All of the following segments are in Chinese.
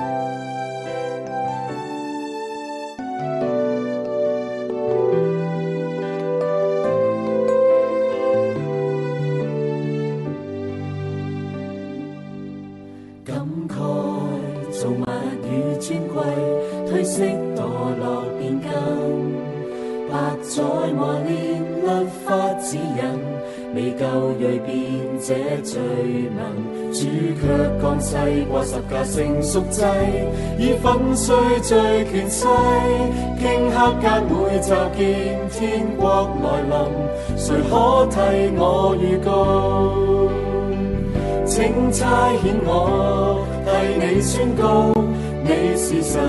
感世过十架成赎祭，以粉碎罪权势。顷刻间会就见天国来临，谁可替我预告？请差遣我替你宣告，你是神，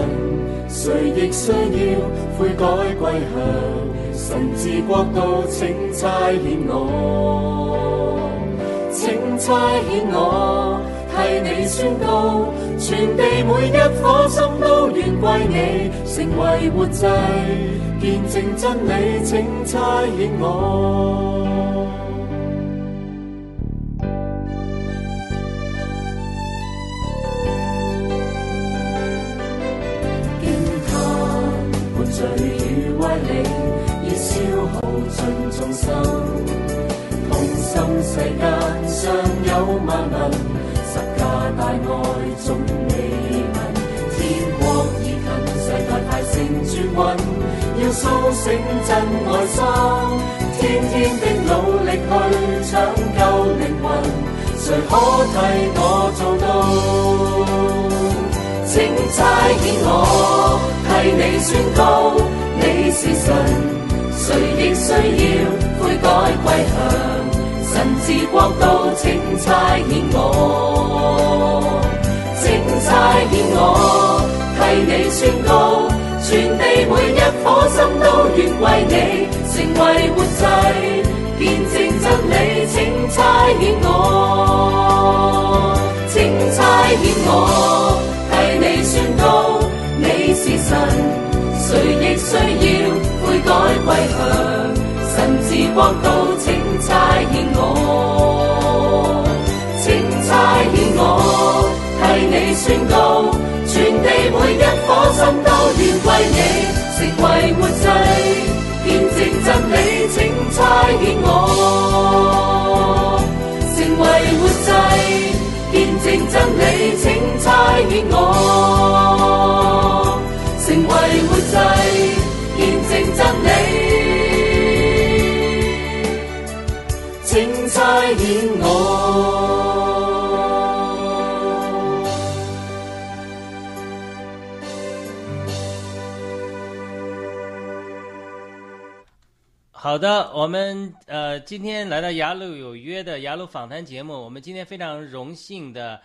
谁亦需要悔改归向神治国度。请差遣我，请差遣我替你宣告，全地每一颗心都愿归你，成为活祭，见证真理。请差遣我。经他没罪与歪理，已消耗尽众生。同心世间尚有万民，爱总未闻。天国已近，世界太成转运，要苏醒真爱心。天天的努力去抢救灵魂，谁可替我做到？请差遣我替你宣告，你是神，谁亦需要悔改归向神治国度。请差遣我，请差遣我替你宣告，全地每一颗心都愿为你成为活祭，见证真理。请差遣我，请差遣我。替你宣告，你是神，谁亦需要悔改归向神治国度。请差遣我，你宣告，全地每一颗心都愿为你成为活祭，见证真理。请差遣我，成为活祭。见证真理，请差遣我，成为活祭，见证真理，请差遣我。好的，我们呃今天来到雅鲁有约的雅鲁访谈节目，我们今天非常荣幸的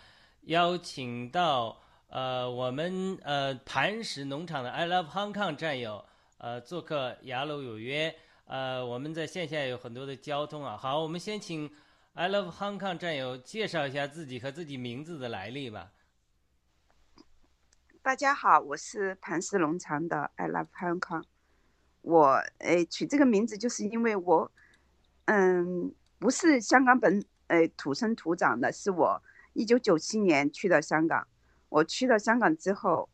邀请到呃我们呃磐石农场的 I Love Hong Kong 战友呃做客雅鲁有约，呃我们在线下有很多的交通啊。好，我们先请 I Love Hong Kong 战友介绍一下自己和自己名字的来历吧。大家好，我是磐石农场的 I Love Hong Kong。我诶取这个名字，就是因为我，嗯，不是香港本诶土生土长的，是我一九九七年去到香港。我去到香港之后，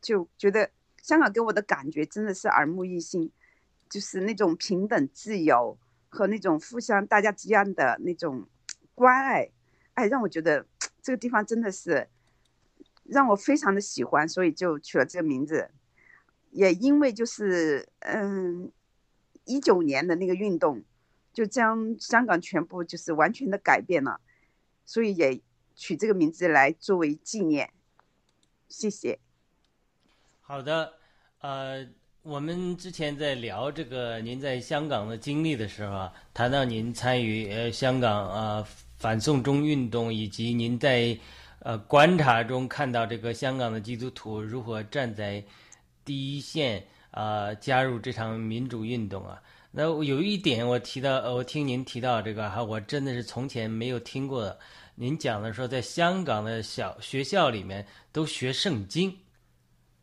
就觉得香港给我的感觉真的是耳目一新，就是那种平等、自由和那种互相大家之间的那种关爱，哎，让我觉得这个地方真的是让我非常的喜欢，所以就取了这个名字。也因为就是嗯，一九年的那个运动，就将香港全部就是完全的改变了，所以也取这个名字来作为纪念。谢谢。好的，呃，我们之前在聊这个您在香港的经历的时候啊，谈到您参与呃香港啊反送中运动，以及您在呃观察中看到这个香港的基督徒如何站在。第一线啊，加入这场民主运动啊，那有一点我提到，我听您提到这个哈，我真的是从前没有听过的。您讲的说，在香港的小学校里面都学圣经，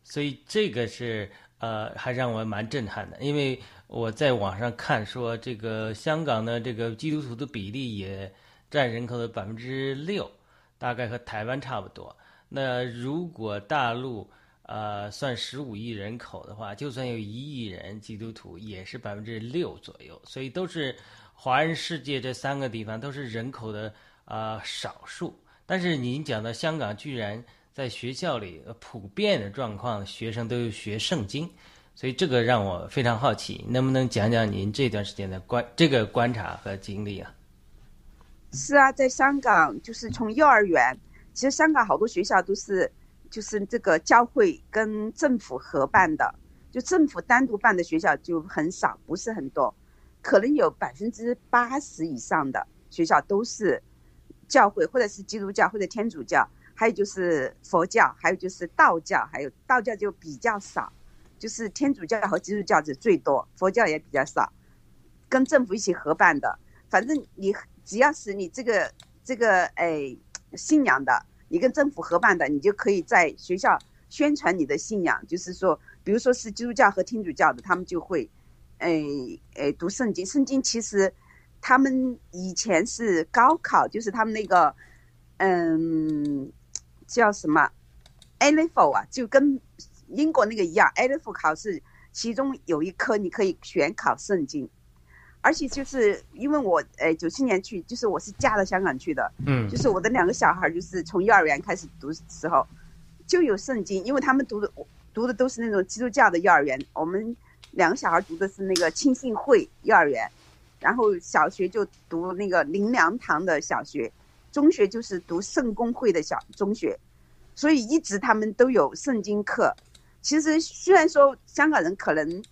所以这个是呃，还让我蛮震撼的。因为我在网上看说，这个香港的这个基督徒的比例也占人口的百分之六，大概和台湾差不多。那如果大陆呃算十五亿人口的话，就算有一亿人基督徒，也是百分之六左右，所以都是华人世界这三个地方都是人口的呃少数。但是您讲到香港，居然在学校里普遍的状况，学生都有学圣经，所以这个让我非常好奇，能不能讲讲您这段时间的观这个观察和经历啊？是啊，在香港就是从幼儿园，其实香港好多学校都是就是这个教会跟政府合办的，就政府单独办的学校就很少，不是很多，可能有百分之八十以上的学校都是教会或者是基督教或者天主教，还有就是佛教，还有就是道教，还有道教就比较少，就是天主教和基督教是最多，佛教也比较少，跟政府一起合办的，反正你。只要是你这个这个哎信仰的，你跟政府合办的，你就可以在学校宣传你的信仰。就是说，比如说是基督教和天主教的，他们就会，哎哎读圣经。圣经其实他们以前是高考，就是他们那个嗯叫什么 A level 啊，就跟英国那个一样，A level 考试其中有一科你可以选考圣经。而且就是因为我，呃，九七年去，就是我是嫁到香港去的，嗯，就是我的两个小孩，就是从幼儿园开始读时候，就有圣经，因为他们读的读的都是那种基督教的幼儿园，我们两个小孩读的是那个庆信会幼儿园，然后小学就读那个林良堂的小学，中学就是读圣公会的小中学，所以一直他们都有圣经课。其实虽然说香港人可能，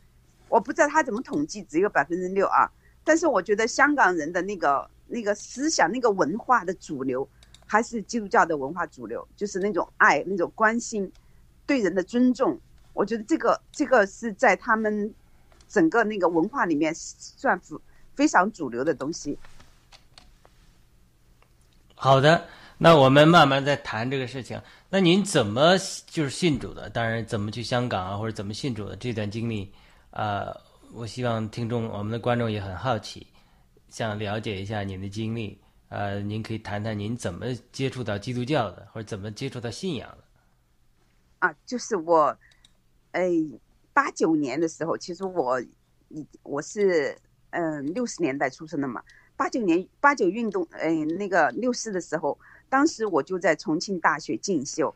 我不知道他怎么统计，只有百分之六啊。但是我觉得香港人的那个那个思想、那个文化的主流，还是基督教的文化主流，就是那种爱、那种关心、对人的尊重。我觉得这个这个是在他们整个那个文化里面算非常主流的东西。好的，那我们慢慢再谈这个事情。那您怎么就是信主的？当然，怎么去香港啊，或者怎么信主的这段经历，呃。我希望听众，我们的观众也很好奇，想了解一下您的经历。呃，您可以谈谈您怎么接触到基督教的，或者怎么接触到信仰的。啊，就是我，哎，八九年的时候，其实我，我是嗯六十年代出生的嘛。八九年八九运动，哎，那个六四的时候，当时我就在重庆大学进修。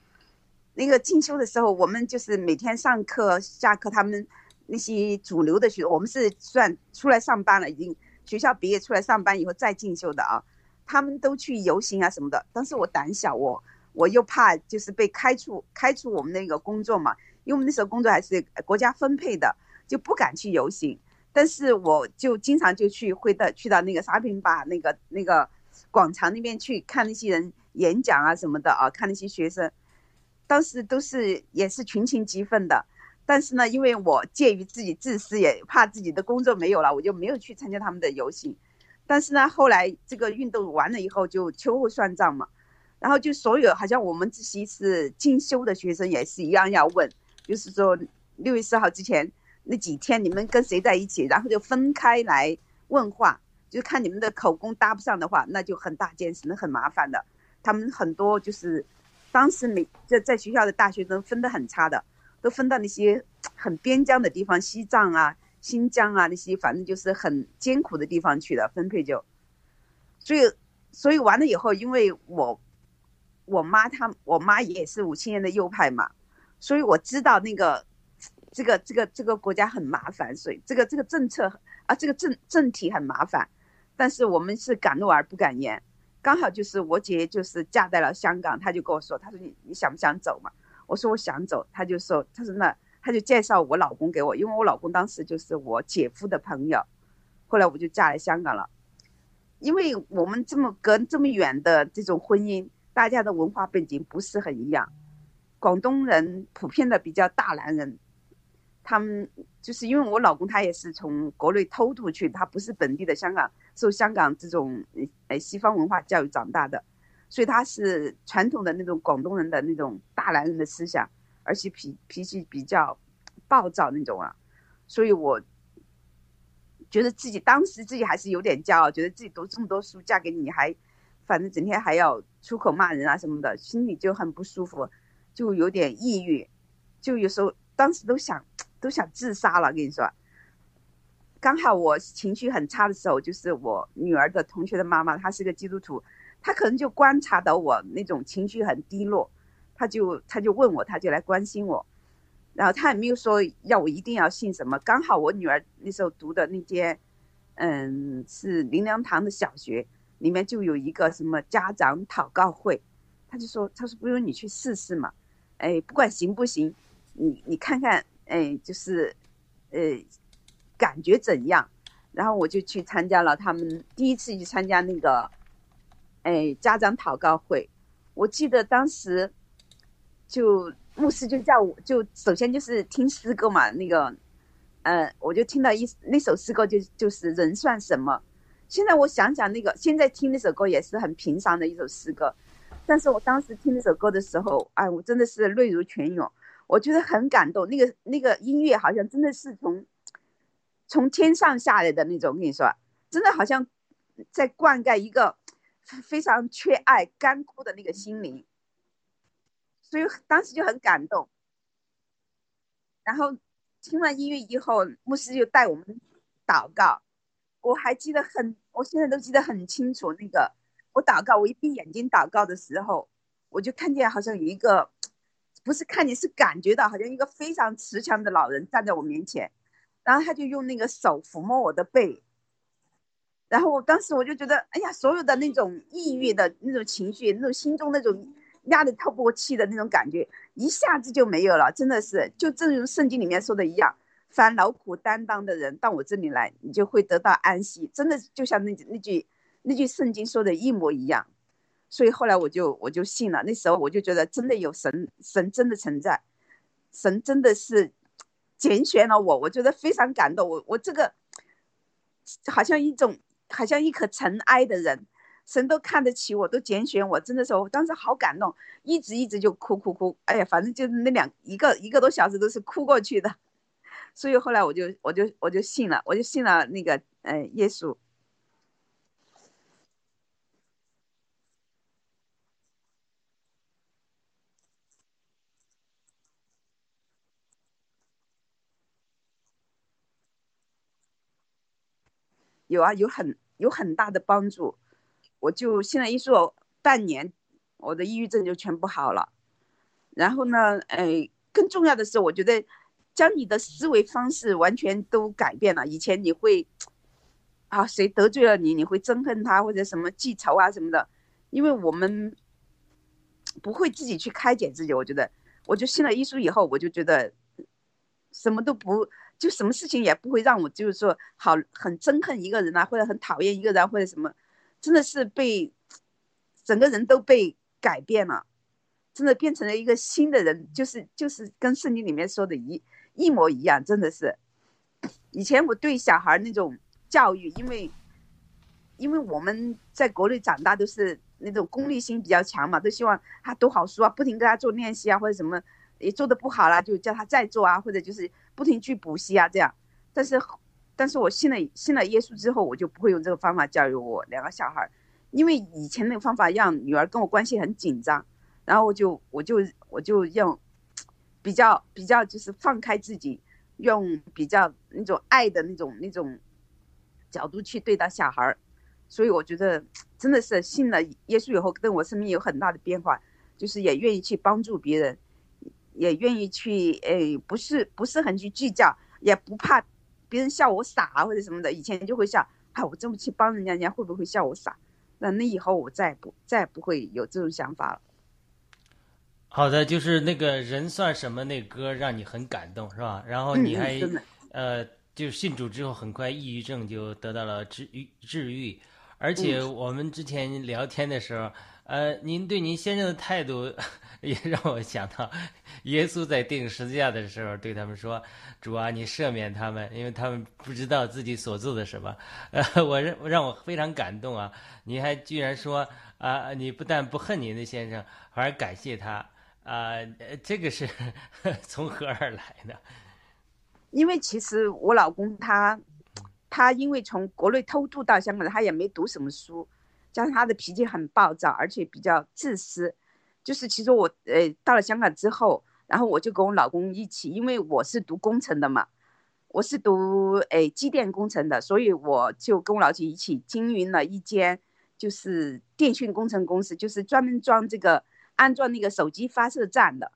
那个进修的时候，我们就是每天上课下课，他们。那些主流的学，我们是算出来上班了，已经学校毕业出来上班以后再进修的啊。他们都去游行啊什么的，当时我胆小，我我又怕就是被开除，开除我们那个工作嘛，因为我们那时候工作还是国家分配的，就不敢去游行。但是我就经常就去会到去到那个沙坪坝那个那个广场那边去看那些人演讲啊什么的啊，看那些学生，当时都是也是群情激愤的。但是呢，因为我介于自己自私，也怕自己的工作没有了，我就没有去参加他们的游行。但是呢，后来这个运动完了以后，就秋后算账嘛。然后就所有好像我们这些是进修的学生也是一样要问，就是说六月四号之前那几天你们跟谁在一起，然后就分开来问话，就看你们的口供搭不上的话，那就很大件事，那很麻烦的。他们很多就是当时每在在学校的大学生分得很差的。都分到那些很边疆的地方，西藏啊、新疆啊那些，反正就是很艰苦的地方去了。分配就，所以，所以完了以后，因为我，我妈她，我妈也是五七年的右派嘛，所以我知道那个，这个这个这个国家很麻烦，所以这个这个政策啊，这个政政体很麻烦，但是我们是敢怒而不敢言。刚好就是我姐就是嫁在了香港，她就跟我说，她说你你想不想走嘛？我说我想走，他就说，他说那他就介绍我老公给我，因为我老公当时就是我姐夫的朋友，后来我就嫁来香港了。因为我们这么隔这么远的这种婚姻，大家的文化背景不是很一样。广东人普遍的比较大男人，他们就是因为我老公他也是从国内偷渡去，他不是本地的香港，受香港这种呃西方文化教育长大的。所以他是传统的那种广东人的那种大男人的思想，而且脾脾气比较暴躁那种啊，所以我觉得自己当时自己还是有点骄傲，觉得自己读这么多书嫁给你还反正整天还要出口骂人啊什么的，心里就很不舒服，就有点抑郁，就有时候当时都想都想自杀了。跟你说，刚好我情绪很差的时候，就是我女儿的同学的妈妈，她是个基督徒，他可能就观察到我那种情绪很低落，他就他就问我，他就来关心我，然后他也没有说要我一定要信什么，刚好我女儿那时候读的那间，嗯，是林良堂的小学。里面就有一个什么家长祷告会，他就说，他说不如你去试试嘛，哎，不管行不行，你你看看，哎，就是，呃，感觉怎样？然后我就去参加了他们第一次去参加那个，哎，家长祷告会。我记得当时，就牧师就叫我就首先就是听诗歌嘛，那个，呃，我就听到一那首诗歌就就是人算什么。现在我想想，那个现在听那首歌也是很平常的一首诗歌，但是我当时听那首歌的时候，哎，我真的是泪如泉涌，我觉得很感动。那个那个音乐好像真的是从从天上下来的那种，我跟你说，真的好像在灌溉一个非常缺爱、干枯的那个心灵，所以当时就很感动。然后听完音乐以后，牧师就带我们祷告。我还记得很，我现在都记得很清楚。那个我祷告，我一闭眼睛祷告的时候，我就看见好像有一个，不是看见，是感觉到好像一个非常慈祥的老人站在我面前，然后他就用那个手抚摸我的背，然后我当时我就觉得，哎呀，所有的那种抑郁的那种情绪，那种心中那种压得透不过气的那种感觉，一下子就没有了。真的是，就正如圣经里面说的一样。凡劳苦担当的人到我这里来，你就会得到安息。真的就像那那句那句圣经说的一模一样。所以后来我就我就信了。那时候我就觉得真的有神，神真的存在，神真的是拣选了我。我觉得非常感动。我我这个好像一种好像一颗尘埃的人，神都看得起我，都拣选我。真的是我当时好感动，一直一直就哭哭哭。哎呀，反正就是那两一个一个多小时都是哭过去的。所以后来我就我就我就信了，我就信了那个呃耶稣。有啊，有很有很大的帮助。我就信了耶稣半年，我的抑郁症就全部好了。然后呢，哎，更重要的是，我觉得。将你的思维方式完全都改变了。以前你会，啊，谁得罪了你，你会憎恨他或者什么记仇啊什么的。因为我们不会自己去开解自己。我觉得，我就信了耶稣以后，我就觉得什么都不，就什么事情也不会让我就是说好很憎恨一个人啊，或者很讨厌一个人或者什么，真的是被整个人都被改变了，真的变成了一个新的人，就是就是跟圣经里面说的一。一模一样，真的是。以前我对小孩那种教育，因为，因为我们在国内长大都是那种功利心比较强嘛，都希望他读好书啊，不停跟他做练习啊，或者什么也做的不好了，就叫他再做啊，或者就是不停去补习啊，这样。但是，但是我信了信了耶稣之后，我就不会用这个方法教育我两个小孩，因为以前那个方法让女儿跟我关系很紧张，然后我就我就我就用。比较比较就是放开自己，用比较那种爱的那种那种角度去对待小孩儿，所以我觉得真的是信了耶稣以后，对我生命有很大的变化，就是也愿意去帮助别人，也愿意去诶，不是不是很去计较，也不怕别人笑我傻或者什么的。以前就会笑，啊，我这么去帮人家，人家会不会笑我傻？那那以后我再也不再不会有这种想法了。好的，就是那个人算什么那歌让你很感动是吧？然后你还呃，就信主之后，很快抑郁症就得到了治愈治愈，而且我们之前聊天的时候，呃，您对您先生的态度 也让我想到，耶稣在钉十字架的时候对他们说：“主啊，你赦免他们，因为他们不知道自己所做的什么。”呃，我让让我非常感动啊！你还居然说啊，你不但不恨您的先生，反而感谢他。啊，这个是 从何而来的？因为其实我老公他，他因为从国内偷渡到香港，他也没读什么书，加上他的脾气很暴躁，而且比较自私。就是其实我呃到了香港之后，然后我就跟我老公一起，因为我是读工程的嘛，我是读诶机电工程的，所以我就跟我老姐一起经营了一间就是电讯工程公司，就是专门装这个安装那个手机发射站的。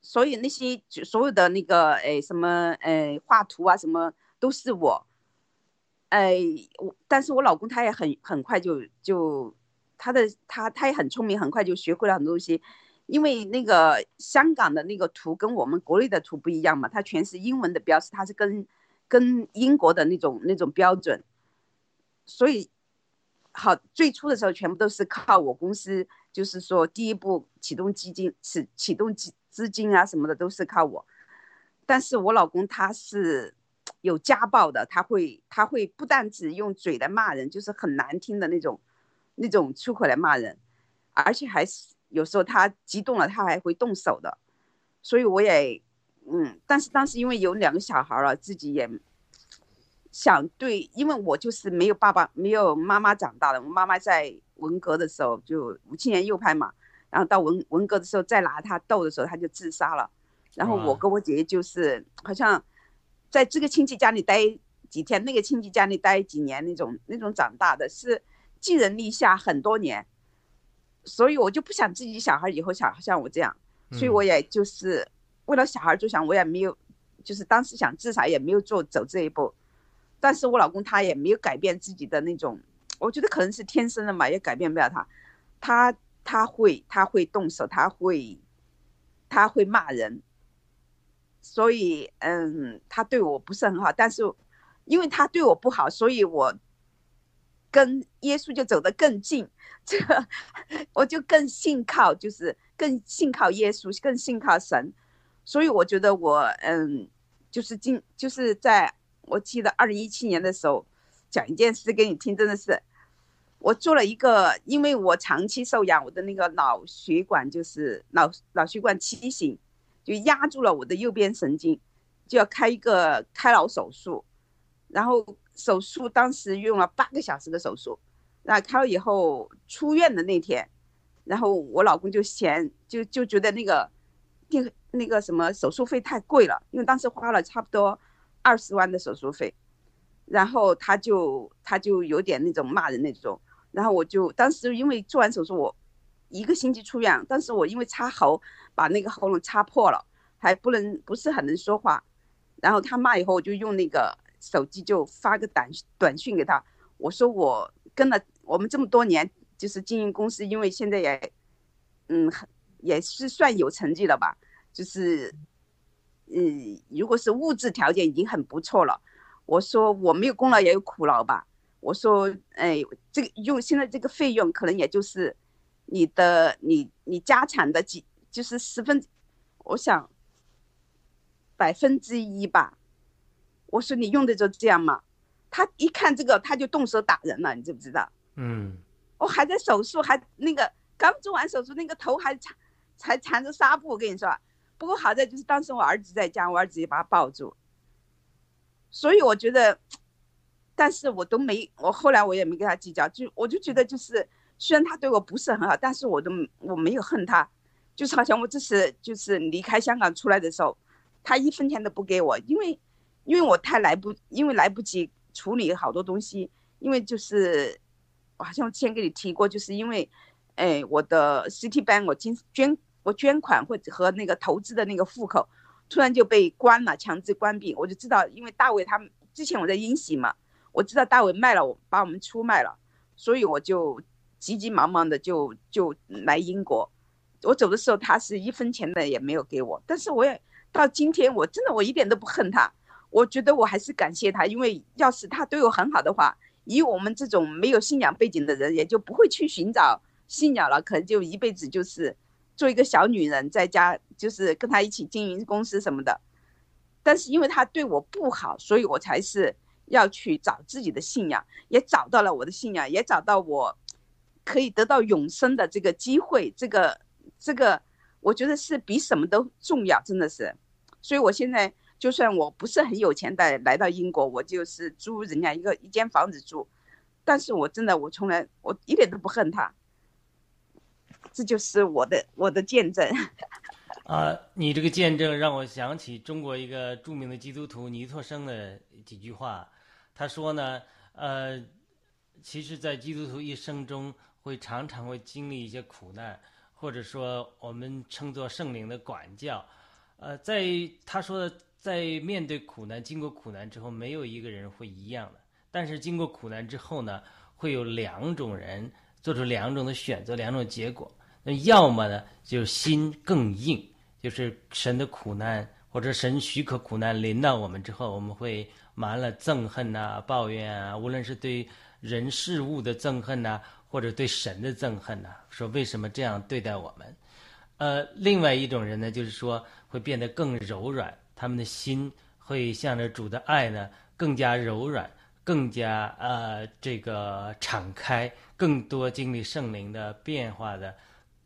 所以那些所有的那个诶什么诶画图啊什么都是我，哎我但是我老公他也很很快就就。他的他他也很聪明，很快就学会了很多东西，因为那个香港的那个图跟我们国内的图不一样嘛，它全是英文的标识，它是跟跟英国的那种那种标准，所以好最初的时候全部都是靠我公司，就是说第一步启动基金是启动资资金啊什么的都是靠我，但是我老公他是有家暴的，他会他会不但只用嘴来骂人，就是很难听的那种。那种出口来骂人，而且还是有时候他激动了，他还会动手的，所以我也，嗯，但是当时因为有两个小孩了，自己也想对，因为我就是没有爸爸没有妈妈长大的，我妈妈在文革的时候就五七年右派嘛，然后到文文革的时候再拿他斗的时候他就自杀了，然后我跟我姐姐就是好像在这个亲戚家里待几天，那个亲戚家里待几年那种那种长大的是。寄人篱下很多年，所以我就不想自己小孩以后像像我这样，所以我也就是为了小孩着想，我也没有，就是当时想自杀也没有做走这一步，但是我老公他也没有改变自己的那种，我觉得可能是天生的嘛，也改变不了他，他他会他会动手，他会他会骂人，所以嗯，他对我不是很好，但是因为他对我不好，所以我。跟耶稣就走得更近，这个我就更信靠，就是更信靠耶稣，更信靠神，所以我觉得我嗯，就是今就是在我记得二零一七年的时候，讲一件事给你听，真的是我做了一个，因为我长期受养，我的那个脑血管就是脑脑血管畸形，就压住了我的右边神经，就要开一个开脑手术，然后。手术当时用了八个小时的手术，那开了以后出院的那天，然后我老公就嫌就就觉得那个电那个什么手术费太贵了，因为当时花了差不多二十万的手术费，然后他就他就有点那种骂人那种，然后我就当时因为做完手术我一个星期出院，但是我因为插喉把那个喉咙插破了，还不能不是很能说话，然后他骂以后我就用那个。手机就发个短短信给他，我说我跟了我们这么多年，就是经营公司，因为现在也，嗯，也是算有成绩了吧，就是，嗯，如果是物质条件已经很不错了。我说我没有功劳也有苦劳吧。我说，哎，这个用现在这个费用可能也就是你的你你家产的几就是十分，我想百分之一吧。我说你用的就这样吗？他一看这个，他就动手打人了，你知不知道？嗯，我还在手术，还那个刚做完手术，那个头还缠，还缠着纱布。我跟你说，不过好在就是当时我儿子在家，我儿子也把他抱住。所以我觉得，但是我都没，我后来我也没跟他计较，就我就觉得就是，虽然他对我不是很好，但是我都我没有恨他，就是好像我这次就是离开香港出来的时候，他一分钱都不给我，因为。因为我太来不，因为来不及处理好多东西，因为就是我好像之前给你提过，就是因为，哎，我的 CT 班我捐捐我捐款或者和那个投资的那个户口突然就被关了，强制关闭，我就知道，因为大卫他们之前我在英喜嘛，我知道大卫卖了我，把我们出卖了，所以我就急急忙忙的就就来英国，我走的时候他是一分钱的也没有给我，但是我也到今天我真的我一点都不恨他。我觉得我还是感谢他，因为要是他对我很好的话，以我们这种没有信仰背景的人，也就不会去寻找信仰了，可能就一辈子就是做一个小女人，在家就是跟他一起经营公司什么的。但是因为他对我不好，所以我才是要去找自己的信仰，也找到了我的信仰，也找到我可以得到永生的这个机会。这个这个，我觉得是比什么都重要，真的是。所以我现在。就算我不是很有钱的来到英国，我就是租人家一个一间房子住，但是我真的我从来我一点都不恨他，这就是我的我的见证。啊，你这个见证让我想起中国一个著名的基督徒尼托生的几句话。他说呢，呃，其实，在基督徒一生中，会常常会经历一些苦难，或者说我们称作圣灵的管教。呃，在他说的，在面对苦难、经过苦难之后，没有一个人会一样的。但是经过苦难之后呢，会有两种人做出两种的选择，两种结果。那要么呢，就是心更硬。就是神的苦难，或者神许可苦难临到我们之后，我们会满了憎恨呐、抱怨啊，无论是对人事物的憎恨呐，或者对神的憎恨呢，说为什么这样对待我们？呃，另外一种人呢，就是说会变得更柔软，他们的心会向着主的爱呢更加柔软，更加呃这个敞开，更多经历圣灵的变化的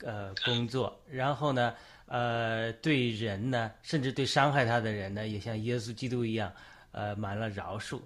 呃工作，然后呢。呃，对人呢，甚至对伤害他的人呢，也像耶稣基督一样，呃，满了饶恕。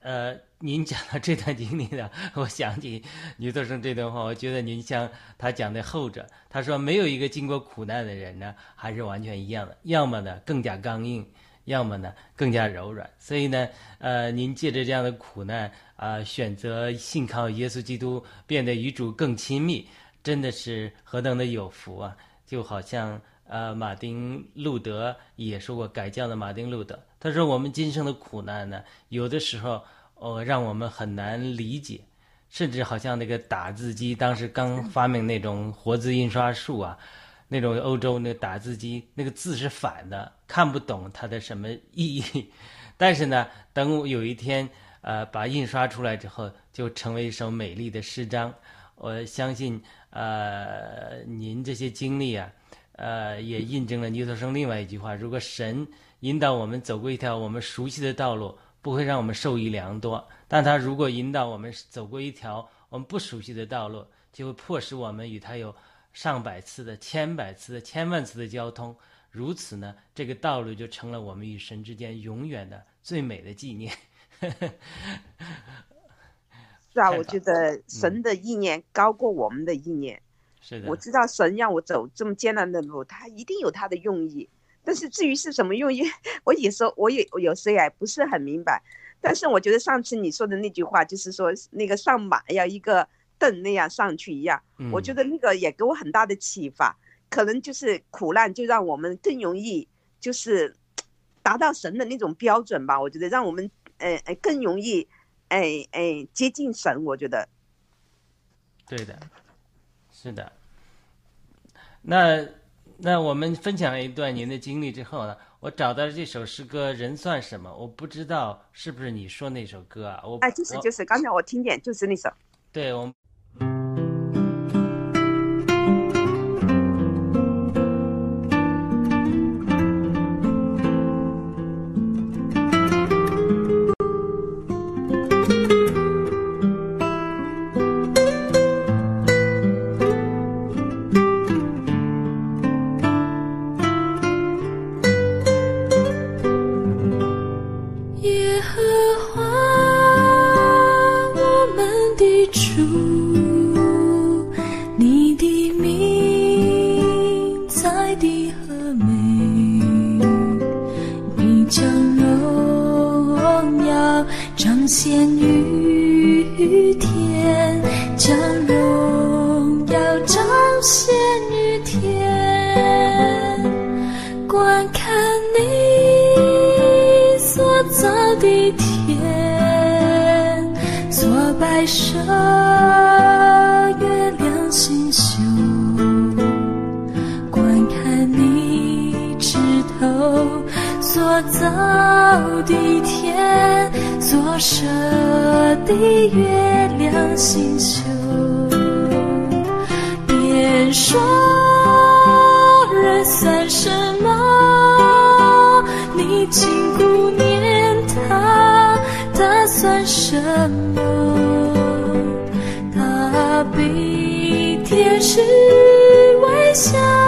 呃，您讲到这段经历呢，我想起尼特生这段话，我觉得您像他讲的后者。他说，没有一个经过苦难的人呢，还是完全一样的，要么呢更加刚硬，要么呢更加柔软。所以呢，呃，您借着这样的苦难啊，选择信靠耶稣基督，变得与主更亲密，真的是何等的有福啊！就好像。呃，马丁路德也说过，改教的马丁路德，他说我们今生的苦难呢，有的时候哦，让我们很难理解，甚至好像那个打字机当时刚发明那种活字印刷术啊，那种欧洲那打字机那个字是反的，看不懂它的什么意义。但是呢，等有一天呃把印刷出来之后，就成为一首美丽的诗章。我相信呃您这些经历啊。呃，也印证了尼特生另外一句话：如果神引导我们走过一条我们熟悉的道路，不会让我们受益良多；但他如果引导我们走过一条我们不熟悉的道路，就会迫使我们与他有上百次的、千百次的、千万次的交通。如此呢，这个道路就成了我们与神之间永远的最美的纪念。是啊，我觉得神的意念高过我们的意念。是的，我知道神让我走这么艰难的路，他一定有他的用意。但是至于是什么用意，我有时候我也有时也不是很明白。但是我觉得上次你说的那句话，就是说那个上马要一个凳那样上去一样，我觉得那个也给我很大的启发。可能就是苦难就让我们更容易就是 达到神的那种标准吧。我觉得让我们呃呃更容易哎哎接近神。我觉得，对的。是的，那那我们分享了一段您的经历之后呢，我找到了这首诗歌《人算什么》，我不知道是不是你说那首歌啊？我哎，就是就是，刚才我听见就是那首，对我。白色月亮星宿，观看你枝头所造的天，所舍的月亮星宿。别说人算什么，你经过。是微笑。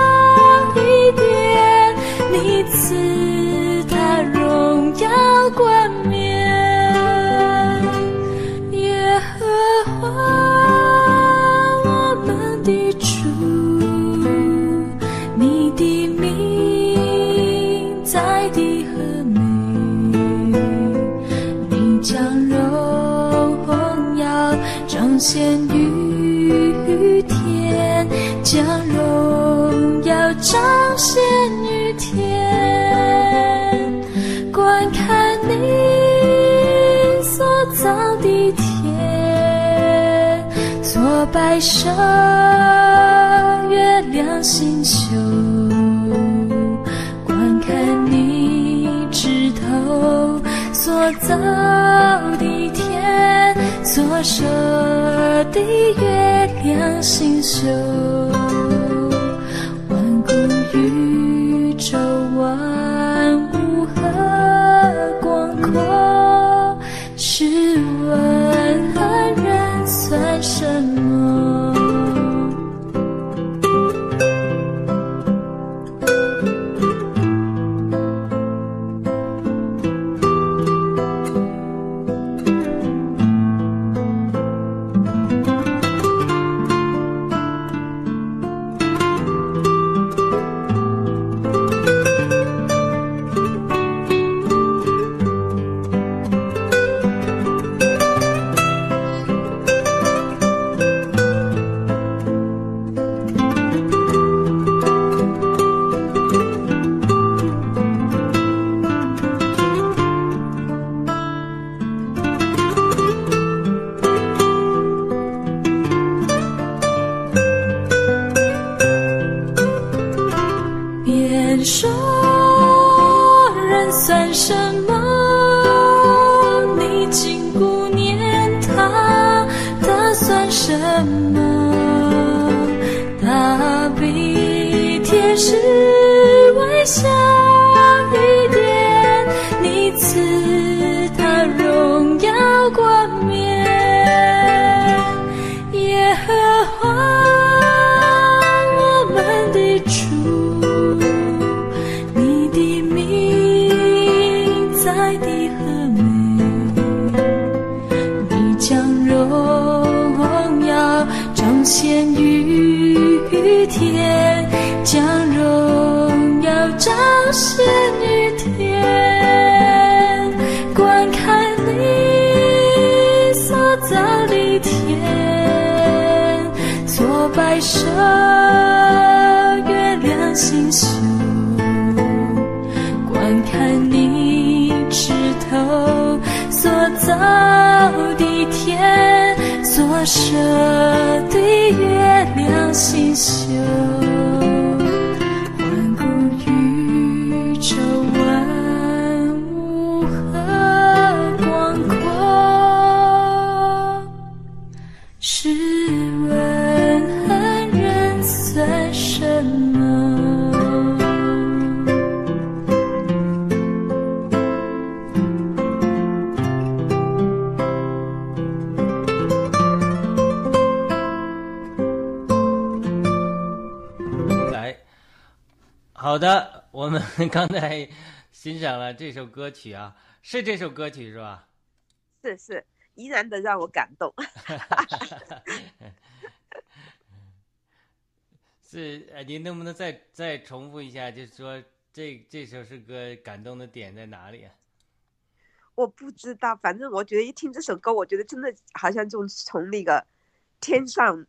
所摆设月亮星宿。观看你指头所造的天，所设的月亮星宿。月亮 刚才欣赏了这首歌曲啊，是这首歌曲是吧？是是，依然的让我感动。是，呃，您能不能再再重复一下？就是说，这这首诗歌感动的点在哪里啊？我不知道，反正我觉得一听这首歌，我觉得真的好像就从那个天上，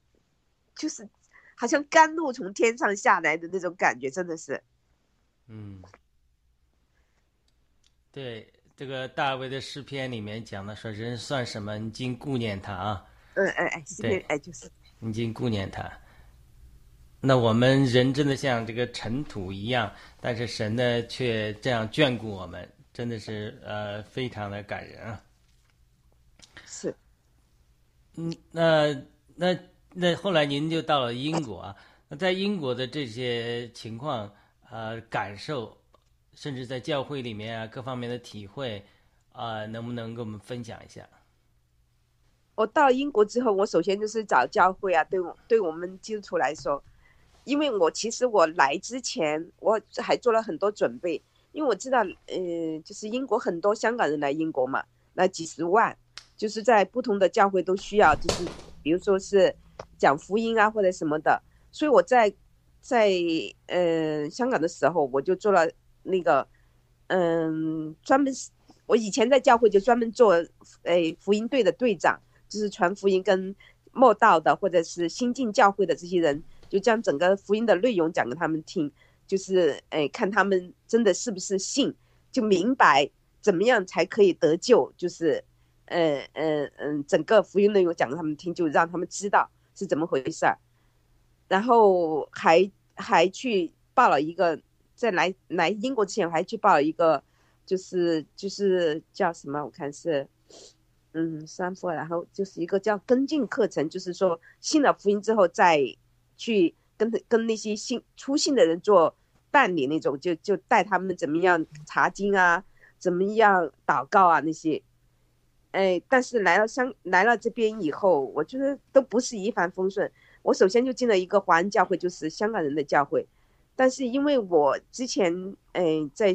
就是好像甘露从天上下来的那种感觉，真的是。嗯，对，这个大卫的诗篇里面讲的说，人算什么？你竟顾念他啊！嗯嗯哎，对哎就是，你竟顾念他。那我们人真的像这个尘土一样，但是神呢却这样眷顾我们，真的是呃非常的感人啊。是嗯，那那那后来您就到了英国啊，那在英国的这些情况呃感受，甚至在教会里面啊各方面的体会啊、能不能跟我们分享一下？我到英国之后，我首先就是找教会啊，对我对我们基督徒来说，因为我其实我来之前我还做了很多准备，因为我知道，呃，就是英国很多香港人来英国嘛，那几十万，就是在不同的教会都需要，就是比如说是讲福音啊或者什么的，所以我在在呃香港的时候，我就做了那个，嗯、专门我以前在教会就专门做，呃福音队的队长。就是传福音跟默道的或者是新进教会的这些人，就将整个福音的内容讲给他们听，就是哎看他们真的是不是信，就明白怎么样才可以得救，就是呃呃嗯整个福音内容讲给他们听，就让他们知道是怎么回事儿，然后还还去报了一个，在来来英国之前我还去报了一个，就是就是叫什么我看是。嗯，三佛，然后就是一个叫跟进课程，就是说信了福音之后再去跟跟那些信初信的人做办理那种，就就带他们怎么样查经啊，怎么样祷告啊那些。哎，但是来了香来了这边以后，我觉得都不是一帆风顺。我首先就进了一个华人教会，就是香港人的教会，但是因为我之前哎在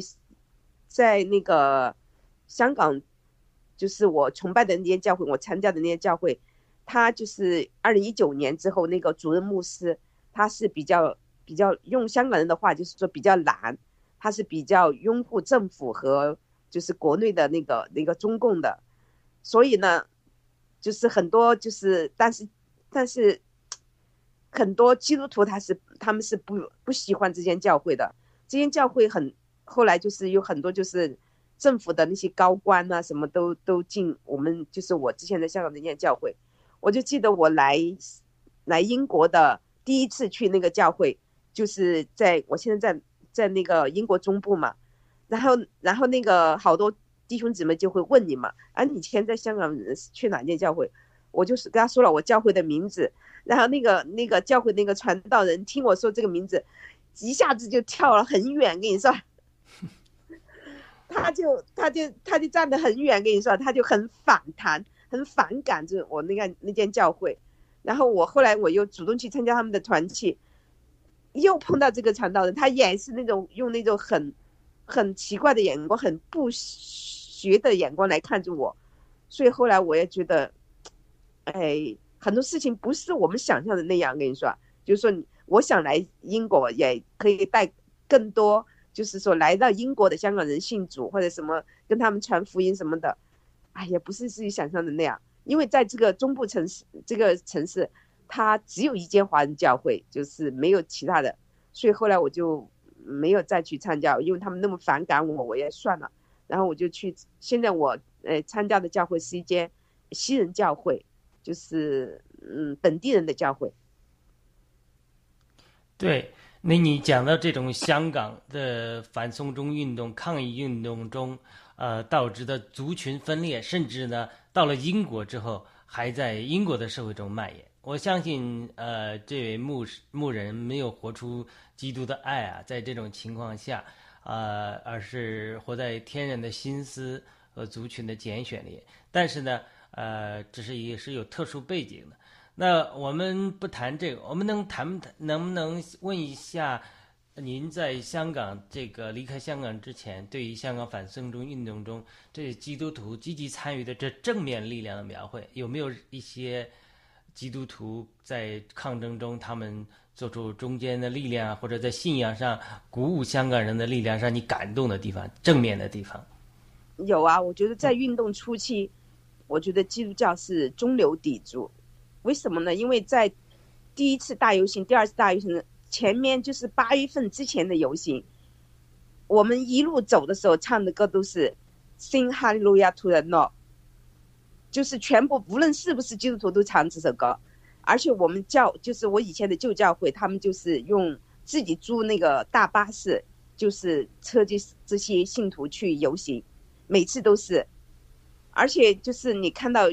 在那个香港。就是我崇拜的那些教会，我参加的那些教会，他就是二零一九年之后那个主任牧师，他是比较比较用香港人的话就是说比较懒，他是比较拥护政府和就是国内的那个那个中共的，所以呢，就是很多就是但是但是很多基督徒他是他们是不不喜欢这间教会的，这间教会很后来就是有很多就是。政府的那些高官呐，什么都都进我们，就是我之前在香港那念教会，我就记得我来来英国的第一次去那个教会，就是在我现在在在那个英国中部嘛，然后然后那个好多弟兄姊妹就会问你嘛，啊，你以前在香港去哪间教会？我就是跟他说了我教会的名字，然后那个那个教会那个传道人听我说这个名字，一下子就跳了很远，跟你说。他就他就他就站得很远，跟你说，他就很反弹，很反感，就我那个那间教会。然后我后来我又主动去参加他们的团契，又碰到这个传道人，他也是那种用那种很很奇怪的眼光，很不学的眼光来看着我。所以后来我也觉得，哎，很多事情不是我们想象的那样。跟你说，就是说，我想来英国也可以带更多。就是说，来到英国的香港人信主或者什么，跟他们传福音什么的，哎，也不是自己想象的那样。因为在这个中部城市，这个城市，它只有一间华人教会，就是没有其他的。所以后来我就没有再去参加，因为他们那么反感我，我也算了。然后我就去，现在我呃参加的教会是一间西人教会，就是嗯本地人的教会。对。那你讲到这种香港的反送中运动、抗议运动中，呃，导致的族群分裂，甚至呢，到了英国之后，还在英国的社会中蔓延。我相信，呃，这位牧牧人没有活出基督的爱啊，在这种情况下，呃，而是活在天然的心思和族群的拣选里。但是呢，呃，这是也是有特殊背景的。那我们不谈这个，我们能谈谈，能不能问一下，您在香港这个离开香港之前，对于香港反送中运动中这基督徒积极参与的这正面力量的描绘，有没有一些基督徒在抗争中他们做出中间的力量，或者在信仰上鼓舞香港人的力量，让你感动的地方，正面的地方？有啊，我觉得在运动初期，我觉得基督教是中流砥柱。为什么呢？因为在第一次大游行、第二次大游行前面，就是八月份之前的游行，我们一路走的时候唱的歌都是《Sing Hallelujah to the Lord》，就是全部无论是不是基督徒都唱这首歌。而且我们教就是我以前的旧教会，他们就是用自己租那个大巴士，就是车这这些信徒去游行，每次都是。而且就是你看到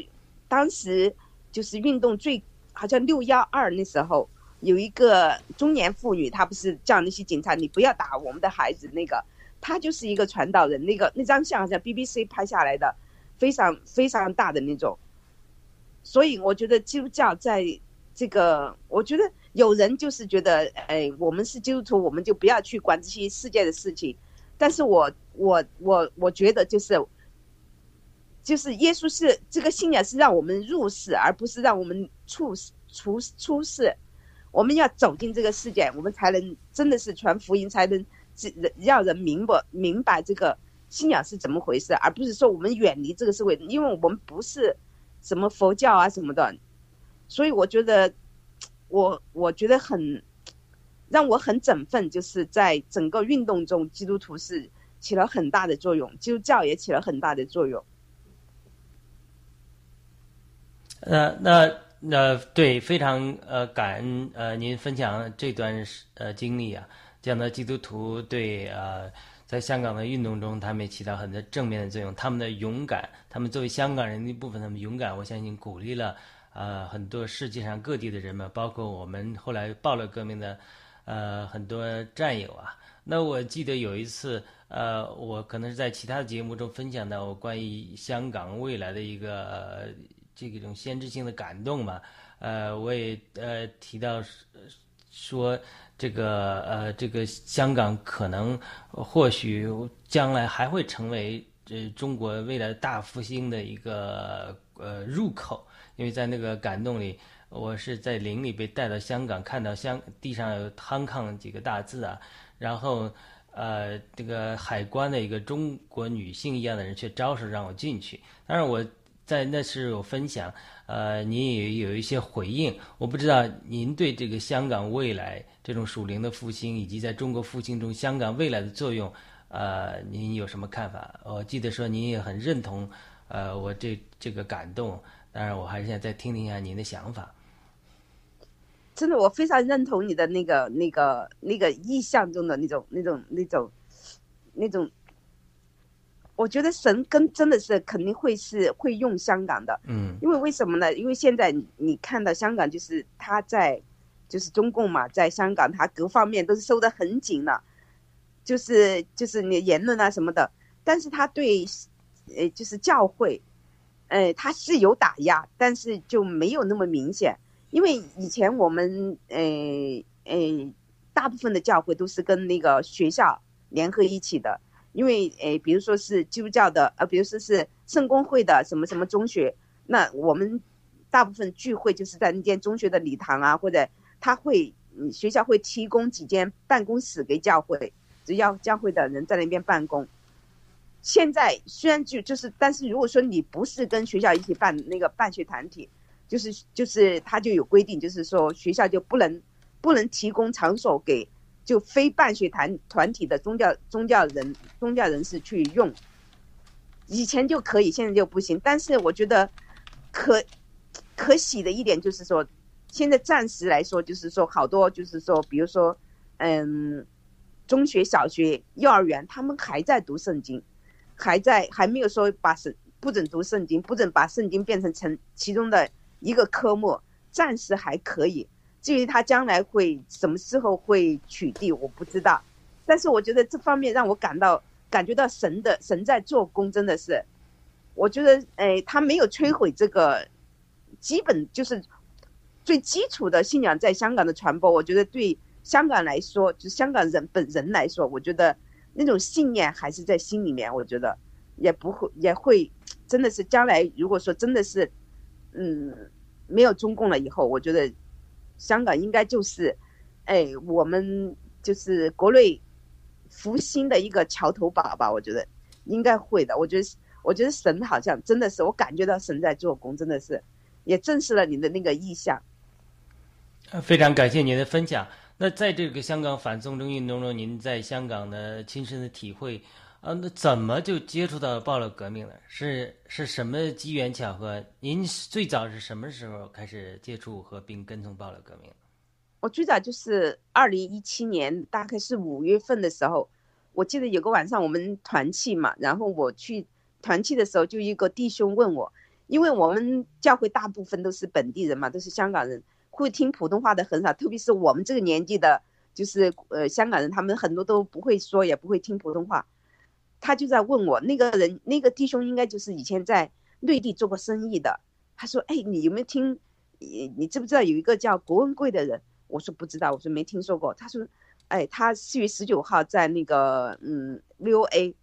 当时。就是运动最好像六幺二那时候有一个中年妇女，她不是叫那些警察你不要打我们的孩子，那个她就是一个传道人，那个那张相好像 BBC 拍下来的，非常非常大的那种。所以我觉得基督教在这个，我觉得有人就是觉得，哎，我们是基督徒，我们就不要去管这些世界的事情。但是我我我我觉得就是。就是耶稣是这个信仰是让我们入世，而不是让我们出世出出世。我们要走进这个世界，我们才能真的是传福音，才能人让人明白明白这个信仰是怎么回事，而不是说我们远离这个社会，因为我们不是什么佛教啊什么的。所以我觉得，我我觉得很让我很振奋，就是在整个运动中，基督徒是起了很大的作用，基督教也起了很大的作用。呃，那那对，非常呃感恩呃您分享这段呃经历啊，讲到基督徒对呃在香港的运动中，他们也起到很多正面的作用，他们的勇敢，他们作为香港人的一部分，他们勇敢，我相信鼓励了呃很多世界上各地的人们，包括我们后来爆了革命的呃很多战友啊。那我记得有一次，呃，我可能是在其他的节目中分享到我关于香港未来的一个。呃这个种先知性的感动嘛，呃，我也呃提到说这个呃这个香港可能或许将来还会成为呃中国未来大复兴的一个呃入口，因为在那个感动里，我是在林里被带到香港，看到香地上有 Hong Kong 几个大字啊，然后呃这个海关的一个中国女性一样的人却招手让我进去，当然我。在那时有分享，呃，您也有一些回应。我不知道您对这个香港未来这种属灵的复兴，以及在中国复兴中香港未来的作用，呃，您有什么看法？我记得说您也很认同，呃，我这这个感动。当然，我还是想再听听一下您的想法。真的，我非常认同你的那个、那个、那个意象中的那种、那种、那种、那种。我觉得神跟真的是肯定会是会用香港的，嗯，因为为什么呢？因为现在你看到香港就是他在，就是中共嘛，在香港他各方面都是收得很紧了，就是就是你言论啊什么的，但是他对，呃，就是教会，呃，他是有打压，但是就没有那么明显，因为以前我们，呃呃，大部分的教会都是跟那个学校联合一起的。因为诶，比如说是基督教的，呃，比如说是圣公会的什么什么中学，那我们大部分聚会就是在那间中学的礼堂啊，或者他会，嗯，学校会提供几间办公室给教会，只要教会的人在那边办公。现在虽然就就是，但是如果说你不是跟学校一起办那个办学团体，就是就是他就有规定，就是说学校就不能不能提供场所给。就非办学团团体的宗教宗教人宗教人士去用，以前就可以，现在就不行。但是我觉得可可喜的一点就是说，现在暂时来说，就是说好多就是说，比如说，嗯，中学、小学、幼儿园，他们还在读圣经，还在还没有说把圣不准读圣经，不准把圣经变成成其中的一个科目，暂时还可以。至于他将来会什么时候会取缔，我不知道。但是我觉得这方面让我感到感觉到神的神在做工，真的是。我觉得，哎，他没有摧毁这个基本就是最基础的信仰在香港的传播。我觉得对香港来说，就香港人本人来说，我觉得那种信念还是在心里面。我觉得也不会也会真的是将来如果说真的是，嗯，没有中共了以后，我觉得。香港应该就是，哎，我们就是国内复兴的一个桥头堡吧？我觉得应该会的。我觉得，我觉得神好像真的是，我感觉到神在做工，真的是，也证实了你的那个意向。非常感谢您的分享。那在这个香港反送中运动中，您在香港的亲身的体会。啊，那怎么就接触到暴乱革命了？是是什么机缘巧合？您最早是什么时候开始接触和并跟从暴乱革命？我最早就是二零一七年，大概是五月份的时候，我记得有个晚上我们团契嘛，然后我去团契的时候，就一个弟兄问我，因为我们教会大部分都是本地人嘛，都是香港人，会听普通话的很少，特别是我们这个年纪的，就是呃香港人，他们很多都不会说，也不会听普通话。他就在问我那个人，那个弟兄应该就是以前在内地做过生意的。他说：“哎，你有没有听？你你知不知道有一个叫郭文贵的人？”我说：“不知道。”我说：“没听说过。”他说：“哎，他四月十九号在那个嗯 VOA